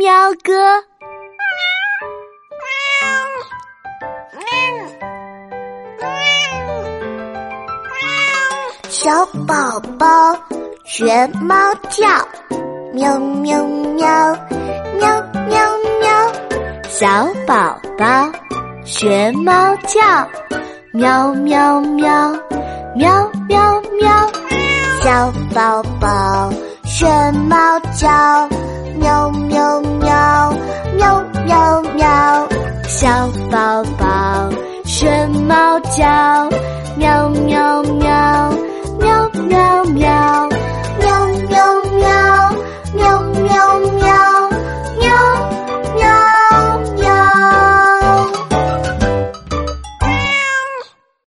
喵哥喵。小宝宝学猫叫，喵喵喵，喵喵喵。小宝宝学猫叫，喵喵喵，喵喵喵。小宝宝学猫叫，喵喵喵，小宝宝学猫叫，喵喵喵。